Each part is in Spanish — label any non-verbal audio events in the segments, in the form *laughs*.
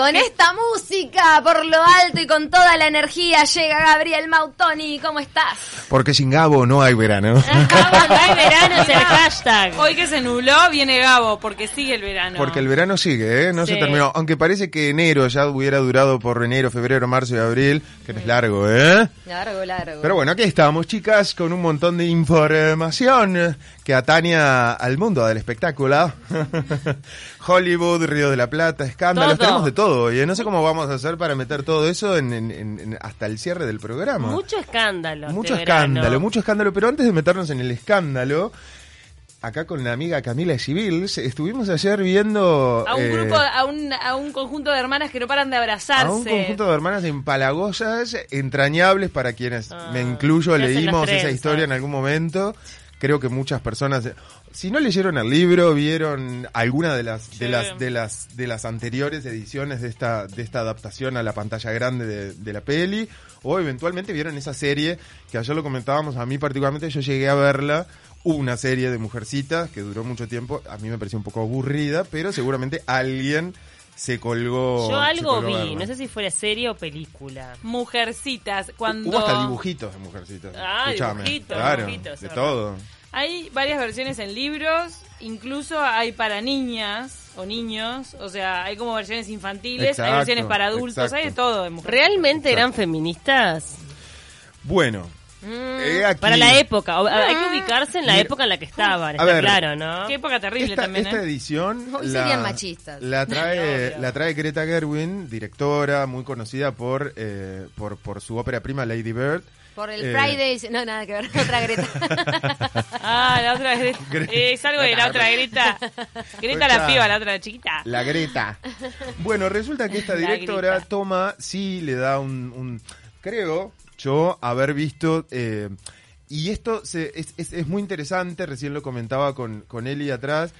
Con esta música por lo alto y con toda la energía llega Gabriel Mautoni. ¿Cómo estás? Porque sin Gabo no hay verano. Gabo no hay verano es el *laughs* hashtag. Hoy que se nubló viene Gabo porque sigue el verano. Porque el verano sigue, ¿eh? No se terminó. Aunque parece que enero ya hubiera durado por enero, febrero, marzo y abril, que no es largo, ¿eh? Largo, largo. Pero bueno, aquí estamos, chicas, con un montón de información que atañe al mundo del espectáculo. *laughs* Hollywood, Río de la Plata, escándalos, Todo. tenemos de todo No sé cómo vamos a hacer para meter todo eso en, en- en- en- hasta el cierre del programa. Mucho escándalo. este Mucho verano. escándalo, mucho escándalo. Pero antes de meternos en el escándalo, acá con la amiga Camila Civils, estuvimos ayer viendo... a un eh, grupo, a un, a un conjunto de hermanas que no paran de abrazarse. a un conjunto de hermanas empalagosas, entrañables, para quienes Ah, me incluyo, leímos esa historia en algún momento. Creo que muchas personas, si no leyeron el libro, vieron alguna de las de las de las de las anteriores ediciones de esta de esta adaptación a la pantalla grande de, de la peli, o eventualmente vieron esa serie que ayer lo comentábamos. A mí particularmente yo llegué a verla. Una serie de mujercitas que duró mucho tiempo. A mí me pareció un poco aburrida, pero seguramente alguien se colgó. Yo algo colgó a vi, verla. no sé si fuera serie o película. Mujercitas, cuando... Hubo hasta dibujitos de mujercitas. Ah, Escuchame. dibujitos, claro, dibujitos, de todo. Hay varias versiones en libros, incluso hay para niñas o niños, o sea, hay como versiones infantiles, Exacto, hay versiones para adultos, exacto. hay de todo de. ¿Realmente eran feministas? Bueno, Mm, eh, aquí- Para la época, hay que ubicarse en la Mira, época en la que estaban, a está ver, claro, ¿no? Qué época terrible esta, también, esta ¿eh? edición Hoy la, serían machistas. La trae, *laughs* la trae Greta Gerwin, directora muy conocida por, eh, por, por su ópera prima Lady Bird. Por el Eh, Friday. No, nada que ver. *laughs* Otra Greta. *laughs* Ah, la otra Greta. *laughs* Gre- Eh, es algo de la otra Greta. Greta la piba, la otra chiquita. La Greta. Bueno, resulta que esta directora toma, sí le da un, un- creo yo haber visto, eh, y esto se- es, es- es muy interesante, recién lo comentaba con, con Eli atrás,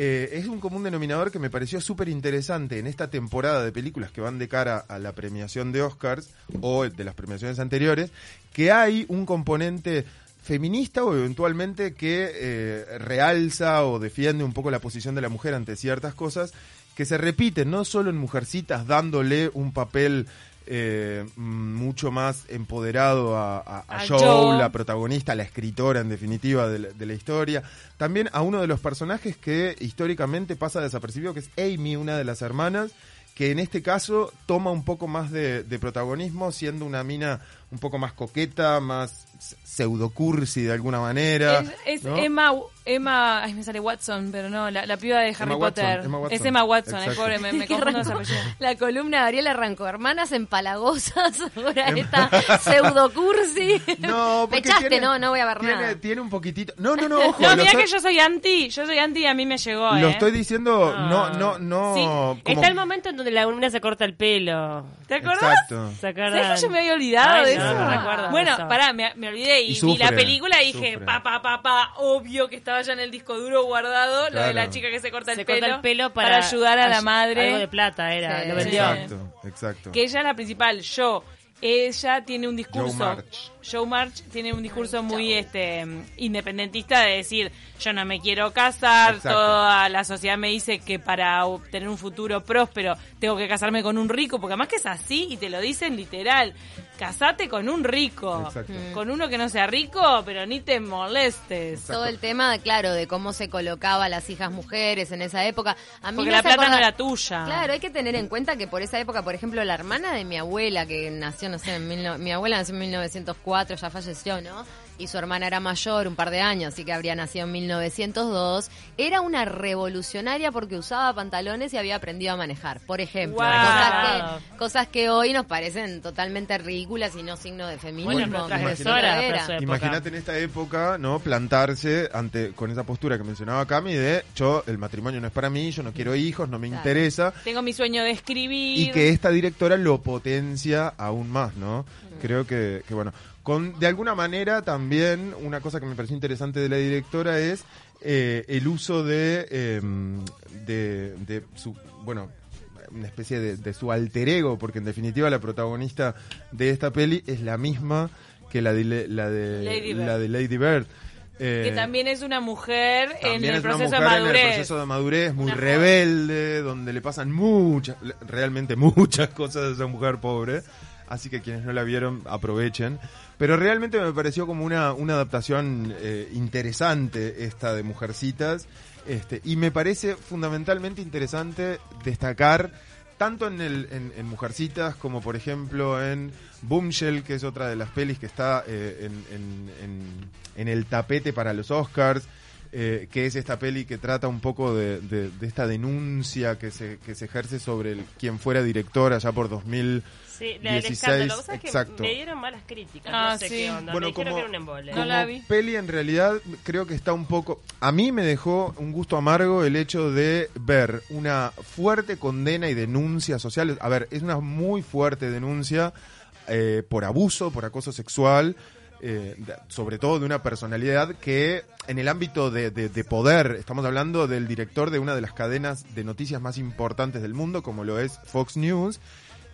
eh, es un común denominador que me pareció súper interesante en esta temporada de películas que van de cara a la premiación de Oscars o de las premiaciones anteriores, que hay un componente feminista o eventualmente que eh, realza o defiende un poco la posición de la mujer ante ciertas cosas que se repiten no solo en Mujercitas dándole un papel eh, mucho más empoderado a, a- a A Joe, Joe. la protagonista, la escritora en definitiva de la, de la historia, también a uno de los personajes que históricamente pasa desapercibido, que es Amy, una de las hermanas, que en este caso toma un poco más de, de protagonismo, siendo una mina un poco más coqueta, más pseudo cursi de alguna manera. Es, es ¿no? Emma, Emma, ay me sale Watson, pero no, la, la piba de Harry Emma Watson, Potter. Emma Watson. Es Emma Watson, Exacto. pobre, me, me *laughs* confundo apellido. La columna de Gabriel arrancó. Hermanas empalagosas. *laughs* Ahora esta pseudo cursi. No, Me echaste, tiene- no, no voy a ver tiene, nada. Tiene un poquitito. No, no, no, ojo. No, mira estoy- que yo soy anti, yo soy anti y a mí me llegó, Lo ¿eh? estoy diciendo, Ah. no, no, no. Sí, como- Está el momento en donde la una se corta el pelo. ¿Te acordás? Exacto. ¿Sabes que yo me había olvidado Ay, de no, no recuerdo bueno, eso. pará, me, me olvidé y, Y vi sufre, la película y dije, sufre. pa, pa, pa, pa, obvio que estaba ya en el disco duro guardado, lo de Claro. la chica que se corta el, se pelo, corta el pelo para, ayudar a la ay- madre. Algo de plata era, Sí. lo vendió. Exacto, exacto. Que ella es la principal, yo. Ella tiene un discurso. Joe March. Joe March tiene un discurso muy este independentista de decir, yo no me quiero casar, Exacto. toda la sociedad me dice que para obtener un futuro próspero tengo que casarme con un rico, porque además que es así y te lo dicen literal. Casate con un rico, Exacto. con uno que no sea rico, pero ni te molestes. Todo el tema, claro, de cómo se colocaba a las hijas mujeres en esa época. A mí Porque la plata no era tuya. Claro, hay que tener en cuenta que por esa época, por ejemplo, la hermana de mi abuela, que nació, no sé, en mil no- mi abuela nació en 1904, ya falleció, ¿no? Y su hermana era mayor, un par de años, así que habría nacido en 1902. Era una revolucionaria porque usaba pantalones y había aprendido a manejar, por ejemplo. Guau. Cosas, que, cosas que hoy nos parecen totalmente ridículas y no signo de feminismo. Bueno. Imagínate en esta época, ¿no? Plantarse ante con esa postura que mencionaba Cami de yo, el matrimonio no es para mí, yo no quiero hijos, no me Claro. interesa. Tengo mi sueño de escribir. Y que esta directora lo potencia aún más, ¿no? Mm. Creo que, que bueno. Con, de alguna manera también, una cosa que me pareció interesante de la directora es eh, el uso de, eh, de, de su, bueno, una especie de, de su alter ego, porque en definitiva la protagonista de esta peli es la misma que la de, la de, Lady Bird. la de Lady Bird. Eh, Que también es una mujer en el es una proceso de mujer en madurez. el proceso de madurez, muy Una joven. rebelde, donde le pasan muchas, realmente *laughs* muchas cosas a esa mujer pobre. Así que quienes no la vieron, aprovechen. Pero realmente me pareció como una, una adaptación eh, interesante esta de Mujercitas. Este, y me parece fundamentalmente interesante destacar tanto en, el, en, Mujercitas como por ejemplo en Boomshell, que es otra de las pelis que está eh, en, en- el tapete para los Oscars, eh, que es esta peli que trata un poco de, de- de esta denuncia que se, que se ejerce sobre el, quien fuera director allá por 2000. Sí, la del 16, escándalo. Vos sabés que exacto. me dieron malas críticas. Ah, no sé sí. qué onda. Bueno, me como- que era un embole. No la vi. peli en realidad creo que está un poco... A mí me dejó un gusto amargo el hecho de ver una fuerte condena y denuncia social. A ver, es una muy fuerte denuncia eh, por abuso, por acoso sexual, eh, de- sobre todo de una personalidad que en el ámbito de, de- de poder, estamos hablando del director de una de las cadenas de noticias más importantes del mundo, como lo es Fox News,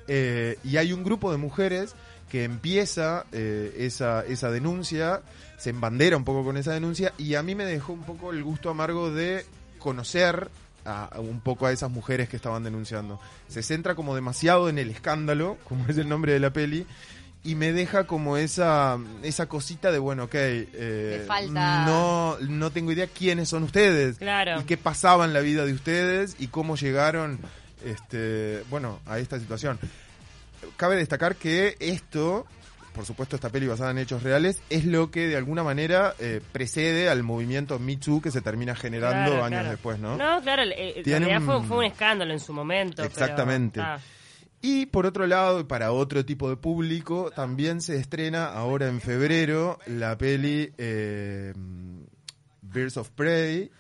eh, y hay un grupo de mujeres que empieza eh, esa, esa denuncia, se embandera un poco con esa denuncia y a mí me dejó un poco el gusto amargo de conocer a, a un poco a esas mujeres que estaban denunciando. Se centra como demasiado en el escándalo, *laughs* como es el nombre de la peli, y me deja como esa, esa cosita de, bueno, ok, eh, falta- no, no tengo idea quiénes son ustedes Claro. y qué pasaba en la vida de ustedes y cómo llegaron este bueno a esta situación cabe destacar que esto por supuesto esta peli basada en hechos reales es lo que de alguna manera eh, precede al movimiento Me Too que se termina generando Claro, años claro. después no No, claro, eh, en Tiene realidad fue, un- fue un escándalo en su momento. pero- Exactamente. ah, Y por otro lado, y para otro tipo de público, también se estrena ahora en febrero la peli eh, Birds of Prey.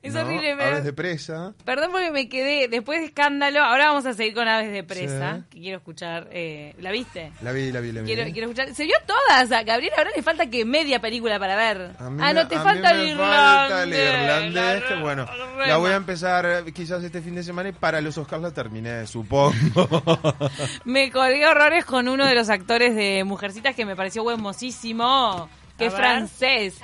Es ¿no? horrible Aves de presa. Perdón porque me quedé después de escándalo. Ahora vamos a seguir con Aves de Presa, Sí. que quiero escuchar. Eh, ¿La viste? La vi, la vi, la vi. Quiero, quiero escuchar. Se vio todas. A Gabriel ahora le falta que media película para ver. A mí ah, me- no, te a mí falta me el falta el irlandés. La- bueno, la- la voy a empezar quizás este fin de semana y para los Oscars la terminé, supongo. *laughs* Me colgué horrores con uno de los actores de Mujercitas que me pareció buenosísimo, que A es ver. francés.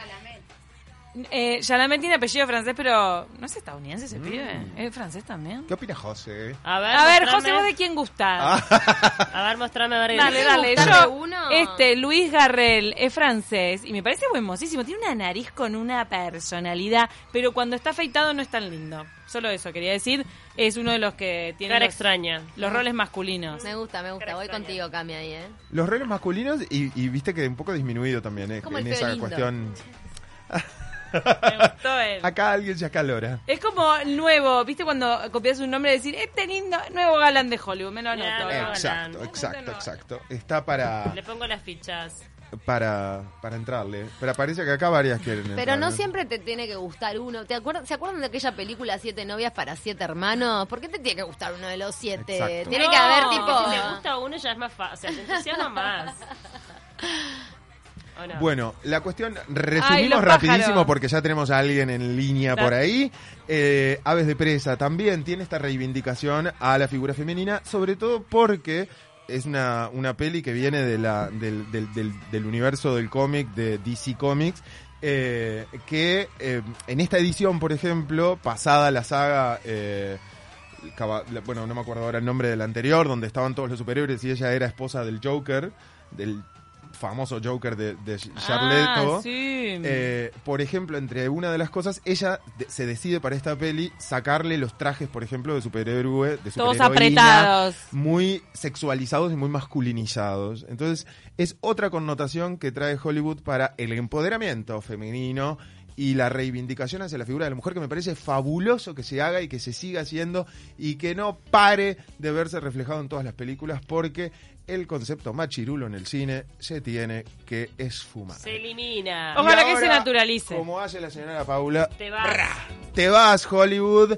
Eh, Chalamet tiene apellido francés, pero no es estadounidense ese pibe. ¿Es francés también? ¿Qué opina José? A ver, A ver, mostrame- José, ¿vos de quién gustás? Ah. A ver, mostrame a ver. Dale, ¿Te dale. Yo, uno? este, Luis Garrel es francés y me parece buenísimo. Tiene una nariz con una personalidad, pero cuando está afeitado no es tan lindo. Solo eso quería decir. Es uno de los que tiene Cara los, extraña. los roles masculinos. Me gusta, me gusta. Cara Voy extraña. contigo, Cami, ahí, ¿eh? Los roles masculinos y, y viste que un poco disminuido también eh, Como en feo esa lindo. cuestión. *laughs* Me gustó él. Acá alguien se acalora. Es como el nuevo, ¿viste? Cuando copias un nombre, decir, este lindo, nuevo galán de Hollywood, me lo anoto. Exacto, no. exacto, exacto. Está para, Le pongo las fichas. para, para entrarle. Pero parece que acá varias quieren entrar. Pero no ¿eh? siempre te tiene que gustar uno. ¿Te acuerdas, ¿Se acuerdan de aquella película Siete novias para siete hermanos? ¿Por qué te tiene que gustar uno de los siete? Exacto. Tiene No, que haber tipo... Si te gusta uno ya es más fácil. O sea, te entusiasma más. *laughs* ¿O no? Bueno, la cuestión, Ay, resumimos los rapidísimo porque ya tenemos a alguien en línea por ahí. Eh, Aves de Presa también tiene esta reivindicación a la figura femenina, sobre todo porque es una, una peli que viene de la, del, del, del, del universo del cómic de DC Comics. eh, que eh, en esta edición, por ejemplo, pasada la saga eh, bueno, no me acuerdo ahora el nombre del anterior, donde estaban todos los superhéroes y ella era esposa del Joker, del famoso Joker de, de Jared Leto. Ah, sí. Eh, por ejemplo, entre una de las cosas, ella de- se decide para esta peli sacarle los trajes, por ejemplo, de superhéroe, de Todos apretados. muy sexualizados y muy masculinizados. Entonces, es otra connotación que trae Hollywood para el empoderamiento femenino y la reivindicación hacia la figura de la mujer que me parece fabuloso que se haga y que se siga haciendo y que no pare de verse reflejado en todas las películas porque el concepto machirulo en el cine se tiene que esfumar. Se elimina. Ojalá Y que se ahora, naturalice. Como hace la señora Paula, Te vas. te vas Hollywood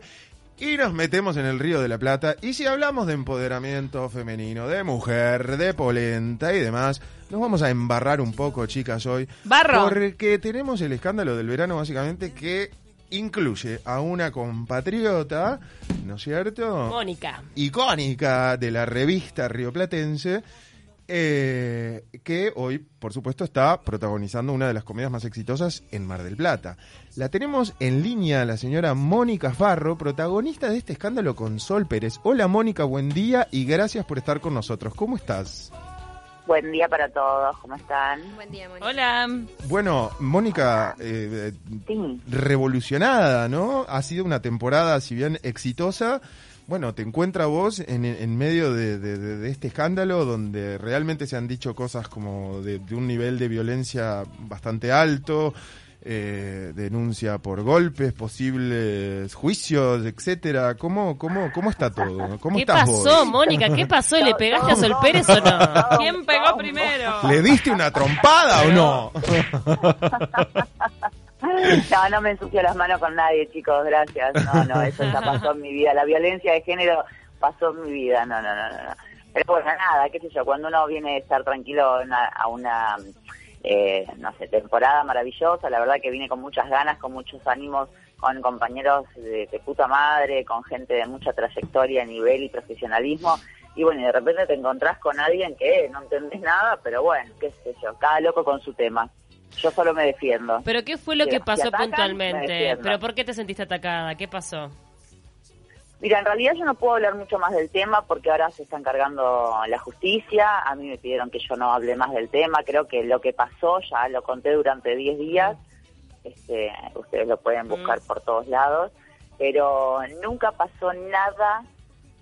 y nos metemos en el Río de la Plata. Y si hablamos de empoderamiento femenino, de mujer, de polenta y demás, nos vamos a embarrar un poco, chicas, hoy. Barro. Porque tenemos el escándalo del verano, básicamente, que incluye a una compatriota, ¿no es cierto? Mónica. icónica de la revista rioplatense eh, que hoy, por supuesto, está protagonizando una de las comedias más exitosas en Mar del Plata. La tenemos en línea la señora Mónica Farro, protagonista de este escándalo con Sol Pérez. Hola Mónica, buen día y gracias por estar con nosotros. ¿Cómo estás? Buen día para todos, ¿cómo están? Buen día, Mónica. Hola. Bueno, Mónica, eh, Sí, revolucionada, ¿no? Ha sido una temporada, si bien exitosa, bueno, te encuentra vos en, en medio de, de- de- de este escándalo donde realmente se han dicho cosas como de, de un nivel de violencia bastante alto, eh, denuncia por golpes, posibles juicios, etcétera. ¿Cómo, cómo, cómo está todo? ¿Cómo ¿Qué estás pasó, vos? Mónica? ¿Qué pasó? ¿Le pegaste a Sol Pérez o no? ¿Quién pegó primero? ¿Le diste una trompada o no? no, no me ensucio las manos con nadie, chicos, gracias. No, no, eso ya pasó en mi vida. La violencia de género pasó en mi vida, no, no, no, no. Pero bueno, nada, qué sé yo, cuando uno viene a estar tranquilo a una, eh, no sé, temporada maravillosa, la verdad que vine con muchas ganas, con muchos ánimos, con compañeros de, de puta madre, con gente de mucha trayectoria, nivel y profesionalismo. Y bueno, y de repente te encontrás con alguien que no entendés nada, pero bueno, qué sé yo, cada loco con su tema. Yo solo me defiendo. ¿Pero qué fue lo Si- que si pasó atacan, puntualmente? ¿Pero por qué te sentiste atacada? ¿Qué pasó? Mira, en realidad yo no puedo hablar mucho más del tema porque ahora se está encargando la justicia. A mí me pidieron que yo no hable más del tema. Creo que lo que pasó ya lo conté durante 10 días. Este, ustedes lo pueden buscar por todos lados. Pero nunca pasó nada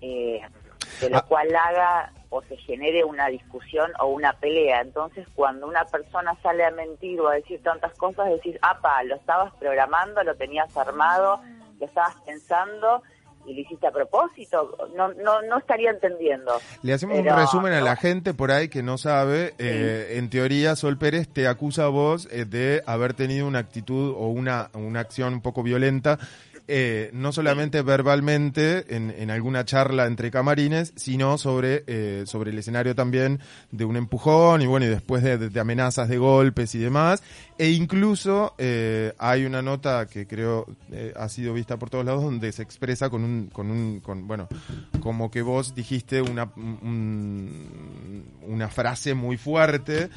eh, de lo Ah. cual haga o se genere una discusión o una pelea. Entonces, cuando una persona sale a mentir o a decir tantas cosas, decís, apa, lo estabas programando, lo tenías armado, lo estabas pensando y lo hiciste a propósito. No, no, no estaría entendiendo. Le hacemos Pero, un resumen a la gente por ahí que no sabe. Eh, en teoría, Sol Pérez te acusa a vos eh, de haber tenido una actitud o una, una acción un poco violenta, eh, no solamente verbalmente en, en alguna charla entre camarines, sino sobre, eh, sobre el escenario también de un empujón y bueno, y después de, de- amenazas de golpes y demás. E incluso eh, hay una nota que creo eh, ha sido vista por todos lados donde se expresa con un, con un, con, bueno, como que vos dijiste una, un- una frase muy fuerte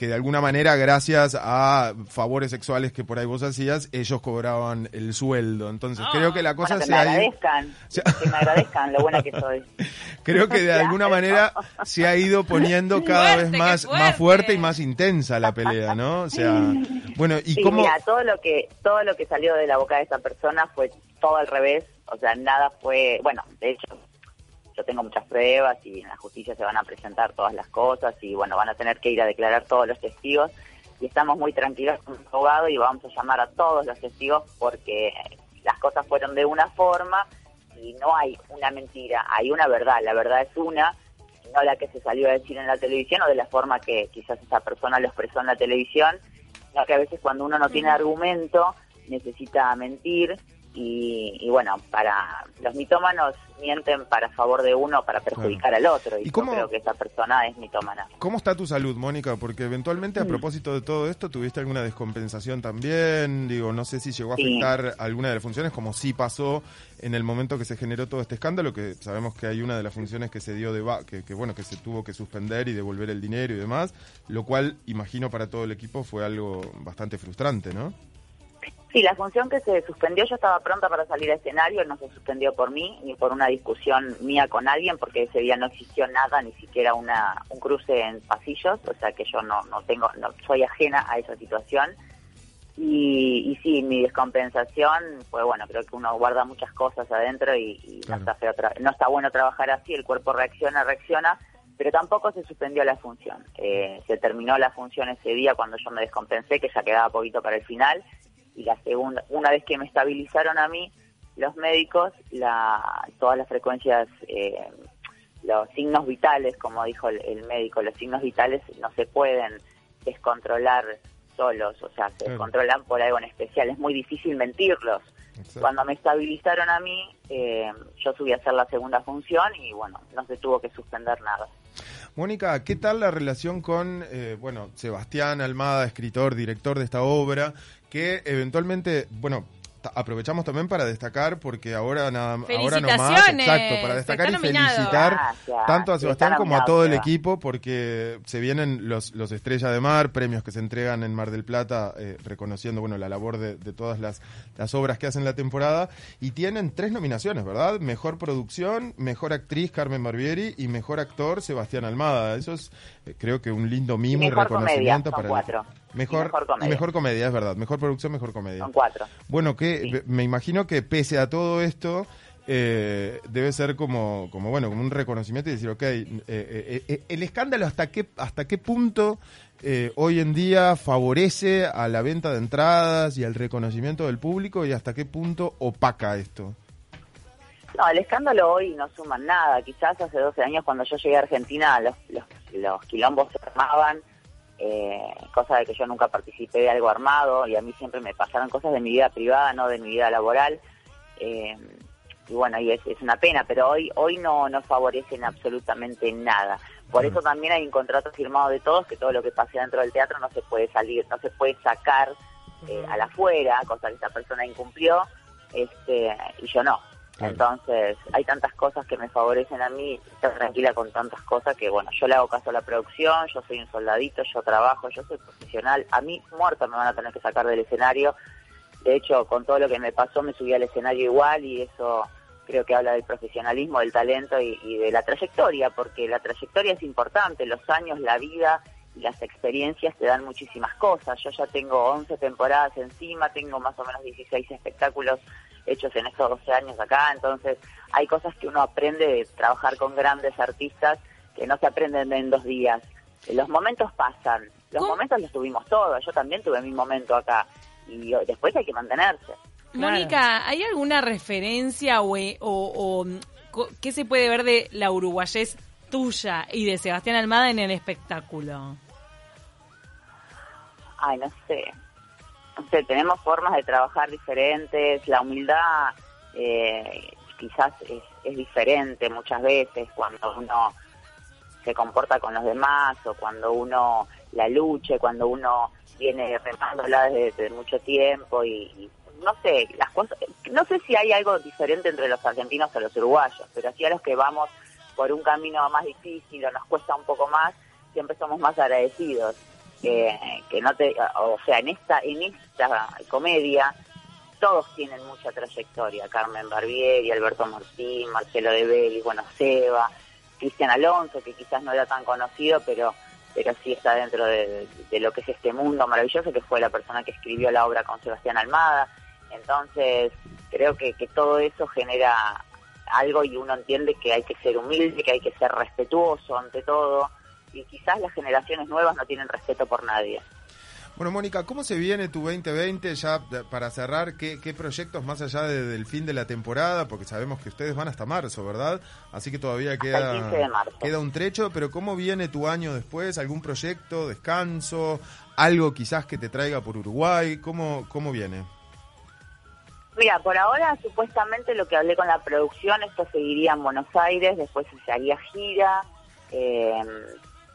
que de alguna manera, gracias a favores sexuales que por ahí vos hacías, ellos cobraban el sueldo. Entonces, creo que la cosa Bueno, que se ha ido, que me agradezcan lo buena que soy. *laughs* creo que de alguna manera se ha ido poniendo *laughs* cada Fuerte, vez más, fuerte. más fuerte y más intensa la pelea, ¿no? O sea, *laughs* bueno, y Sí, cómo... mira, todo lo que todo lo que salió de la boca de esa persona fue todo al revés, o sea, nada fue, bueno, de hecho yo tengo muchas pruebas y en la justicia se van a presentar todas las cosas y bueno, van a tener que ir a declarar todos los testigos. Y estamos muy tranquilos con el abogado y vamos a llamar a todos los testigos porque las cosas fueron de una forma y no hay una mentira, hay una verdad, la verdad es una, no la que se salió a decir en la televisión o de la forma que quizás esa persona lo expresó en la televisión, sino que a veces cuando uno no tiene argumento necesita mentir y, y bueno, para los mitómanos mienten para favor de uno para perjudicar al otro y, ¿Y yo creo que esa persona es mitómana. ¿Cómo está tu salud, Mónica? Porque eventualmente, a propósito de todo esto, tuviste alguna descompensación también. Digo, no sé si llegó a Sí. afectar alguna de las funciones, como sí pasó en el momento que se generó todo este escándalo, que sabemos que hay una de las funciones que se dio de ba- que, que bueno, que se tuvo que suspender y devolver el dinero y demás, lo cual imagino para todo el equipo fue algo bastante frustrante, ¿no? Sí, la función que se suspendió, yo estaba pronta para salir a escenario, no se suspendió por mí ni por una discusión mía con alguien, porque ese día no existió nada, ni siquiera una, un cruce en pasillos, o sea que yo no, no tengo, no soy ajena a esa situación. Y, y sí, mi descompensación fue bueno, creo que uno guarda muchas cosas adentro y, y Claro. no, está feo tra- no está bueno trabajar así, el cuerpo reacciona, reacciona, pero tampoco se suspendió la función. Eh, se terminó la función ese día cuando yo me descompensé, que ya quedaba poquito para el final, y la segunda, una vez que me estabilizaron a mí, los médicos, la, todas las frecuencias, eh, los signos vitales, como dijo el, el médico, los signos vitales no se pueden descontrolar solos, o sea, se Claro. descontrolan por algo en especial, es muy difícil mentirlos. Exacto. Cuando me estabilizaron a mí, eh, yo subí a hacer la segunda función y bueno, no se tuvo que suspender nada. Mónica, ¿qué tal la relación con, eh, bueno, Sebastián Almada, escritor, director de esta obra, que eventualmente, bueno, aprovechamos también para destacar, porque ahora nada ahora nomás, exacto, para destacar y felicitar Gracias. tanto a Sebastián como a todo el equipo, porque se vienen los, los Estrella de Mar, premios que se entregan en Mar del Plata, eh, reconociendo bueno la labor de, de todas las, las obras que hacen la temporada, y tienen tres nominaciones, ¿verdad? Mejor producción, mejor actriz Carmen Barbieri y mejor actor Sebastián Almada. Eso es, eh, creo que un lindo mimo y, reconocimiento para el Y Mejor, mejor y comedia. mejor comedia, es verdad. Mejor producción, mejor comedia. Son cuatro. Bueno, que Sí. me imagino que pese a todo esto, eh, debe ser como, como bueno, como un reconocimiento y decir, ok, eh, eh, eh, el escándalo hasta qué, hasta qué punto hoy en día favorece a la venta de entradas y al reconocimiento del público y hasta qué punto opaca esto. No, el escándalo hoy no suma nada. Quizás hace 12 años cuando yo llegué a Argentina los, los, los quilombos se armaban, eh, cosa de que yo nunca participé de algo armado y a mí siempre me pasaron cosas de mi vida privada, no de mi vida laboral. Eh, y bueno, y es, es una pena, pero hoy hoy no, no favorecen absolutamente nada. Por eso también hay un contrato firmado de todos que todo lo que pase dentro del teatro no se puede salir, no se puede sacar eh, a la afuera, cosa que esta persona incumplió, este y yo no. Entonces, hay tantas cosas que me favorecen a mí, estar tranquila con tantas cosas que, bueno, yo le hago caso a la producción, yo soy un soldadito, yo trabajo, yo soy profesional. A mí, muerto, me van a tener que sacar del escenario. De hecho, con todo lo que me pasó, me subí al escenario igual y eso creo que habla del profesionalismo, del talento y, y de la trayectoria, porque la trayectoria es importante, los años, la vida y las experiencias te dan muchísimas cosas. Yo ya tengo 11 temporadas encima, tengo más o menos 16 espectáculos hechos en estos 12 años acá, entonces hay cosas que uno aprende de trabajar con grandes artistas que no se aprenden en dos días. Los momentos pasan, los ¿Cómo? momentos los tuvimos todos, yo también tuve mi momento acá y eh, después hay que mantenerse. Claro. Mónica, ¿hay alguna referencia o, o, o, mm, qué se puede ver de la uruguayés tuya y de Sebastián Almada en el espectáculo? Ay, no sé. No sé, tenemos formas de trabajar diferentes. La humildad eh, quizás es, diferente muchas veces cuando uno se comporta con los demás o cuando uno la luche, cuando uno viene remándola desde, desde mucho tiempo y, y no sé, las cosas, no sé si hay algo diferente entre los argentinos o los uruguayos, pero sí a los que vamos por un camino más difícil o nos cuesta un poco más, siempre somos más agradecidos. Que, no te, o sea, en esta, en esta comedia todos tienen mucha trayectoria, Carmen Barbieri, Alberto Martín, Marcelo de Belli, bueno, Seba, Cristian Alonso, que quizás no era tan conocido, pero pero sí está dentro de, de lo que es este mundo maravilloso, que fue la persona que escribió la obra con Sebastián Almada. Entonces, creo que, que todo eso genera algo y uno entiende que hay que ser humilde, que hay que ser respetuoso ante todo, y quizás las generaciones nuevas no tienen respeto por nadie. Bueno, Mónica, ¿cómo se viene tu 2020 ya para cerrar? ¿Qué, qué proyectos más allá de- del fin de la temporada? Porque sabemos que ustedes van hasta marzo, ¿verdad? Así que todavía queda, 15 de marzo. queda un trecho, pero ¿cómo viene tu año después? ¿Algún proyecto, descanso, algo quizás que te traiga por Uruguay? ¿Cómo, cómo viene? Mira, por ahora supuestamente lo que hablé con la producción, esto seguiría en Buenos Aires, después se haría gira, eh,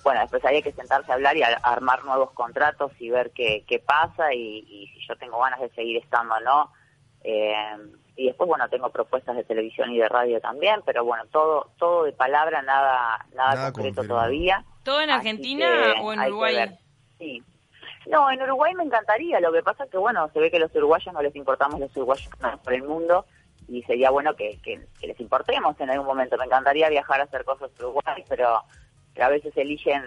bueno, después habría que sentarse a hablar y a- armar nuevos contratos y ver qué, qué pasa y, y si yo tengo ganas de seguir estando o no. Eh, y después, bueno, tengo propuestas de televisión y de radio también, pero bueno, todo todo de palabra, nada nada, Nada concreto confirmado. todavía. ¿Todo en Argentina o en Uruguay? Sí. No, en Uruguay me encantaría. Lo que pasa es que, bueno, se ve que los uruguayos no les importamos los uruguayos por el mundo y sería bueno que, que- que les importemos en algún momento. Me encantaría viajar a hacer cosas en Uruguay, pero, pero a veces eligen,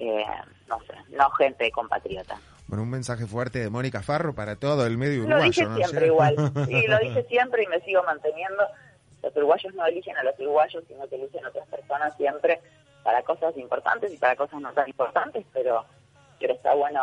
eh, no sé, no gente compatriota. Bueno, un mensaje fuerte de Mónica Farro para todo el medio Lo uruguayo, dije ¿no? siempre ¿Sí? igual. *laughs* Sí, lo dije siempre y me sigo manteniendo. Los uruguayos no eligen a los uruguayos, sino que eligen a otras personas siempre para cosas importantes y para cosas no tan importantes, pero, pero está bueno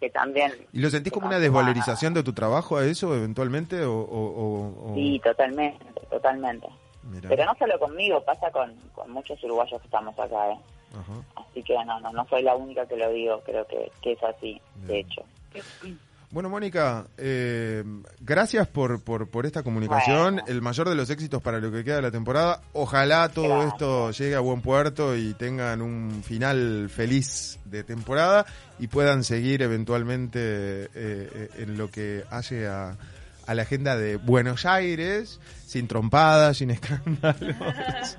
que también... ¿Y lo sentís como una desvalorización de tu trabajo a eso eventualmente? O- o- Sí, totalmente, totalmente. Mirá. Pero no solo conmigo, pasa con, con muchos uruguayos que estamos acá, ¿eh? Ajá. Así que no, no, no soy la única que lo digo, creo que, que es así, de hecho. Bueno, Mónica, eh, gracias por, por, por esta comunicación. Bueno. El mayor de los éxitos para lo que queda de la temporada. Ojalá todo Gracias. esto llegue a buen puerto y tengan un final feliz de temporada y puedan seguir eventualmente eh, eh, en lo que hace a, a la agenda de Buenos Aires, sin trompadas, sin escándalos. *laughs*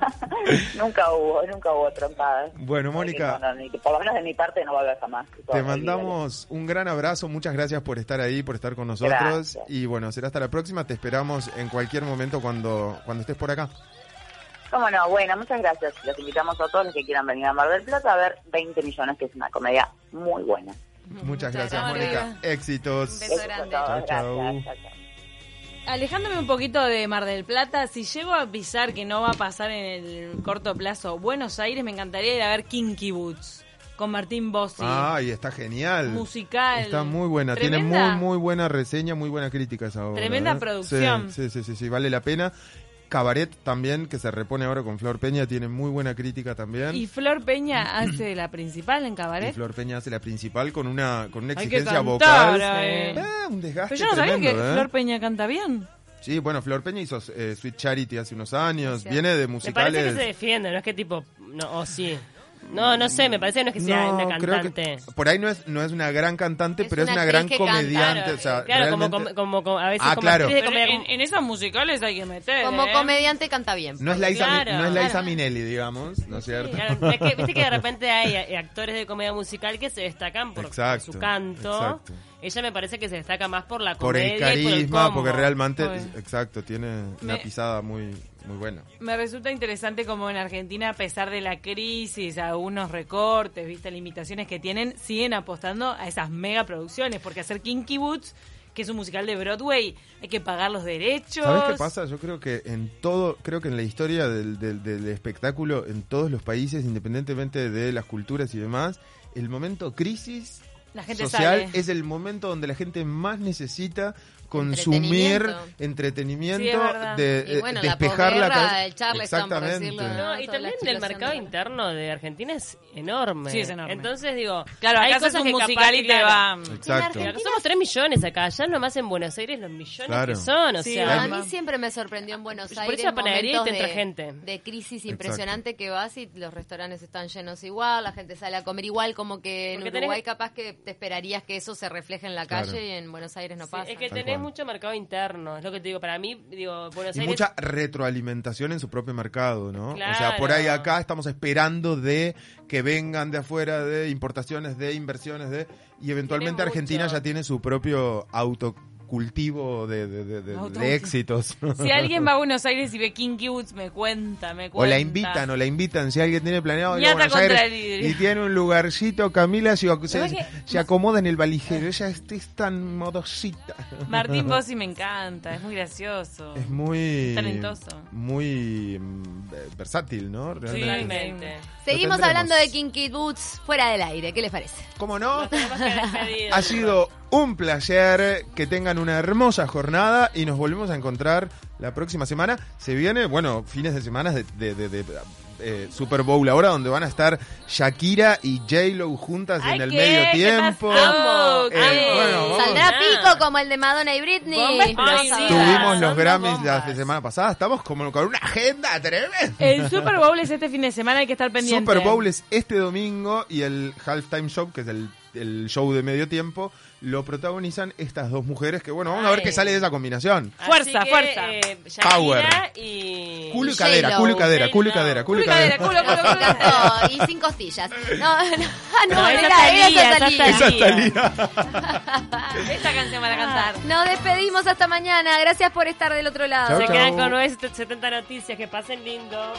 nunca hubo, nunca hubo trompadas. Bueno, Mónica. No, por lo menos de mi parte no va a haber jamás. Te mandamos un gran abrazo, muchas gracias por estar ahí, por estar con nosotros. Gracias. Y bueno, será hasta la próxima, te esperamos en cualquier momento cuando, cuando estés por acá. Cómo no, bueno, muchas gracias. Los invitamos a todos los que quieran venir a Mar del Plata a ver 20 millones, que es una comedia muy buena. Muchas gracias, gracias. Mónica. Éxitos. Un beso grande. todos, Chau, chau. gracias, chau. Alejándome un poquito de Mar del Plata, si llego a avisar que no va a pasar en el corto plazo Buenos Aires, me encantaría ir a ver Kinky Boots con Martín Bossi. Ay, está genial. Musical. Está muy buena. Tiene muy, muy buena reseña, muy buena crítica esa obra. Tremenda ¿eh? producción. Sí, sí, sí, sí, vale la pena. Cabaret también, que se repone ahora con Flor Peña, tiene muy buena crítica también. Y Flor Peña hace la principal en Y Cabaret. Flor Peña hace la principal con una, con una Hay que exigencia cantar, vocal. eh. Ah, un desgaste Pero yo no sabía tremendo, que ¿eh? Flor Peña canta bien. Sí, bueno, Flor Peña hizo eh, Sweet Charity hace unos años. Sí. Viene de Me musicales. parece que se defiende, no es que tipo, no, o sí. No, no sé, me parece que no es que sea una creo cantante. que por ahí no es, no es una gran cantante, Es pero es una una gran canta. comediante. Claro, o sea, claro, como, realmente- como, como- como- a veces Ah, como claro. de comedia en, en esas musicales hay que meter. Como ¿eh? comediante canta bien. no es Liza, Claro, no es Liza claro. Minnelli, digamos, ¿no es cierto? Claro, es que, viste que de repente hay actores de comedia musical que se destacan por, por Exacto, su canto. exacto. Ella me parece que se destaca más por la por comedia el y por el carisma, combo. porque realmente, exacto, tiene una Me- pisada muy, muy buena. Me resulta interesante como en Argentina, a pesar de la crisis, algunos recortes, viste, limitaciones que tienen, siguen apostando a esas mega producciones, porque hacer Kinky Boots, que es un musical de Broadway, hay que pagar los derechos. ¿Sabes qué pasa? Yo creo que en todo, creo que en la historia del, del- del espectáculo, en todos los países, independientemente de las culturas y demás, el momento crisis La gente social sale. es el momento donde la gente más necesita consumir Entretenimiento. entretenimiento, Sí, de Y eh, bueno, la despejar la cabeza. el por Exactamente. decirlo. No, y también el mercado de- interno de Argentina es enorme. Sí, es enorme. Entonces digo, Claro, hay cosas que musical y te claro, va... Exacto. Claro, somos 3 millones acá, allá nomás en Buenos Aires los millones Claro. que son, o Sí, sea, A mí siempre me sorprendió en Buenos Por Aires eso la panadería momentos te entra de, gente. de crisis impresionante que vas y los restaurantes están llenos igual, la gente sale a comer igual, como que en Porque tenés- Uruguay capaz que te esperarías que eso se refleje en la Claro. calle y en Buenos Aires no sí, pasa. es que tenés mucho mercado interno, es lo que te digo, para mí, digo, Buenos Y Aires... mucha retroalimentación en su propio mercado, ¿no? O sea, Claro. por ahí acá estamos esperando de que vengan de afuera, de importaciones, de inversiones, de y eventualmente Argentina ya tiene su propio autocultivo de, de, de- de- éxitos. *laughs* Si alguien va a Buenos Aires y ve Kinky Boots, me cuenta, me cuenta. O la invitan, o la invitan, si alguien tiene planeado ir a Buenos Aires el- y tiene un lugarcito, Camila se, se, acomoda en el valijero, ella es, es tan modosita. Martín *laughs* Bossi me encanta, es muy gracioso. Es muy... Talentoso. Muy mm, versátil, ¿no? Realmente. Seguimos hablando de Kinky Boots fuera del aire, ¿qué les parece? ¿Cómo no? *laughs* Ha sido un placer que tengan una hermosa jornada y nos volvemos a encontrar la próxima semana. Se viene, bueno, fines de semana de, de- de- de, eh, Super Bowl ahora donde van a estar Shakira y J-Lo juntas Ay, en el ¿qué? medio ¿Qué tiempo. pasa? Amo, Eh, ¿qué? bueno. ¿Saldrá pico como el de Madonna y Britney? Tuvimos los Grammys la semana pasada, estamos como con una agenda tremenda. El Super Bowl es este fin de semana, hay que estar pendiente. Super Bowl es este domingo y el Halftime Show, que es el, el show de medio tiempo, lo protagonizan estas dos mujeres que, bueno, vamos a ver Ay. qué sale de esa combinación. Así Fuerza, que, fuerza. eh, Power. y... Culo y cadera, culo y cadera, culo y cadera, culo y y cadera, culo, culo, culo. *laughs* Y sin costillas. No, no, ah, no, No, esa *laughs* esa canción van a cantar. Nos despedimos hasta mañana. Gracias por estar del otro lado. Chau, Se chau. quedan con 970 noticias, que pasen lindo.